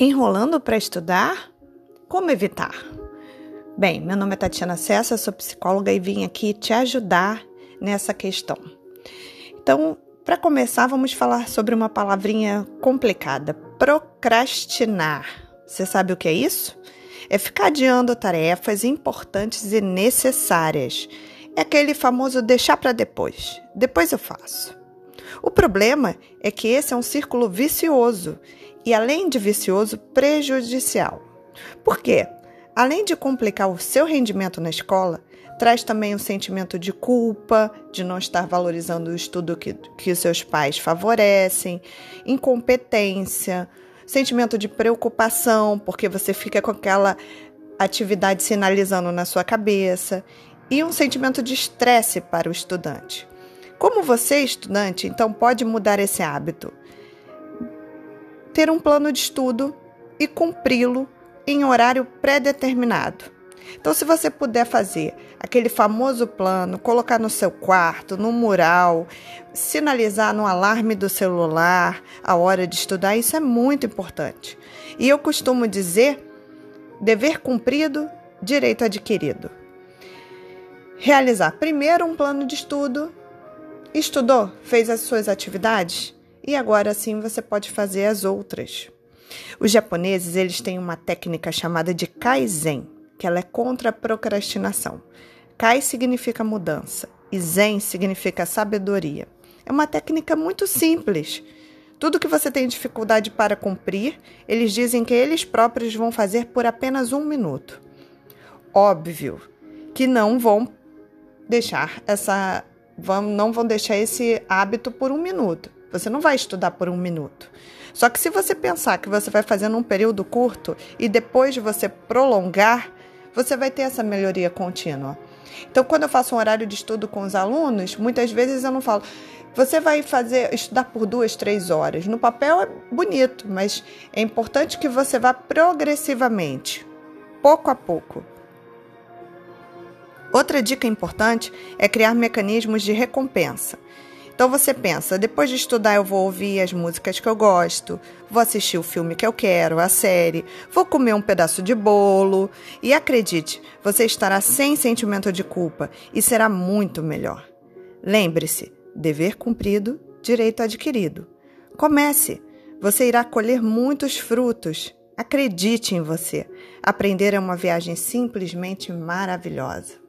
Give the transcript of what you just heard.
Enrolando para estudar? Como evitar? Bem, meu nome é Tatiana Cessa, sou psicóloga e vim aqui te ajudar nessa questão. Então, para começar, vamos falar sobre uma palavrinha complicada: procrastinar. Você sabe o que é isso? É ficar adiando tarefas importantes e necessárias. É aquele famoso deixar para depois. Depois eu faço. O problema é que esse é um círculo vicioso e, além de vicioso, prejudicial. Por quê? Além de complicar o seu rendimento na escola, traz também um sentimento de culpa, de não estar valorizando o estudo que, que seus pais favorecem, incompetência, sentimento de preocupação, porque você fica com aquela atividade sinalizando na sua cabeça, e um sentimento de estresse para o estudante. Como você, estudante, então pode mudar esse hábito? Ter um plano de estudo e cumpri-lo em horário pré-determinado. Então, se você puder fazer aquele famoso plano, colocar no seu quarto, no mural, sinalizar no alarme do celular a hora de estudar, isso é muito importante. E eu costumo dizer: dever cumprido, direito adquirido. Realizar primeiro um plano de estudo Estudou? Fez as suas atividades? E agora sim você pode fazer as outras. Os japoneses, eles têm uma técnica chamada de Kaizen, que ela é contra a procrastinação. Kai significa mudança e Zen significa sabedoria. É uma técnica muito simples. Tudo que você tem dificuldade para cumprir, eles dizem que eles próprios vão fazer por apenas um minuto. Óbvio que não vão deixar essa vão, não vão deixar esse hábito por um minuto. Você não vai estudar por um minuto. Só que se você pensar que você vai fazer num período curto e depois de você prolongar, você vai ter essa melhoria contínua. Então, quando eu faço um horário de estudo com os alunos, muitas vezes eu não falo, você vai fazer estudar por duas, três horas. No papel é bonito, mas é importante que você vá progressivamente, pouco a pouco. Outra dica importante é criar mecanismos de recompensa. Então você pensa, depois de estudar eu vou ouvir as músicas que eu gosto, vou assistir o filme que eu quero, a série, vou comer um pedaço de bolo e acredite, você estará sem sentimento de culpa e será muito melhor. Lembre-se, dever cumprido, direito adquirido. Comece, você irá colher muitos frutos. Acredite em você. Aprender é uma viagem simplesmente maravilhosa.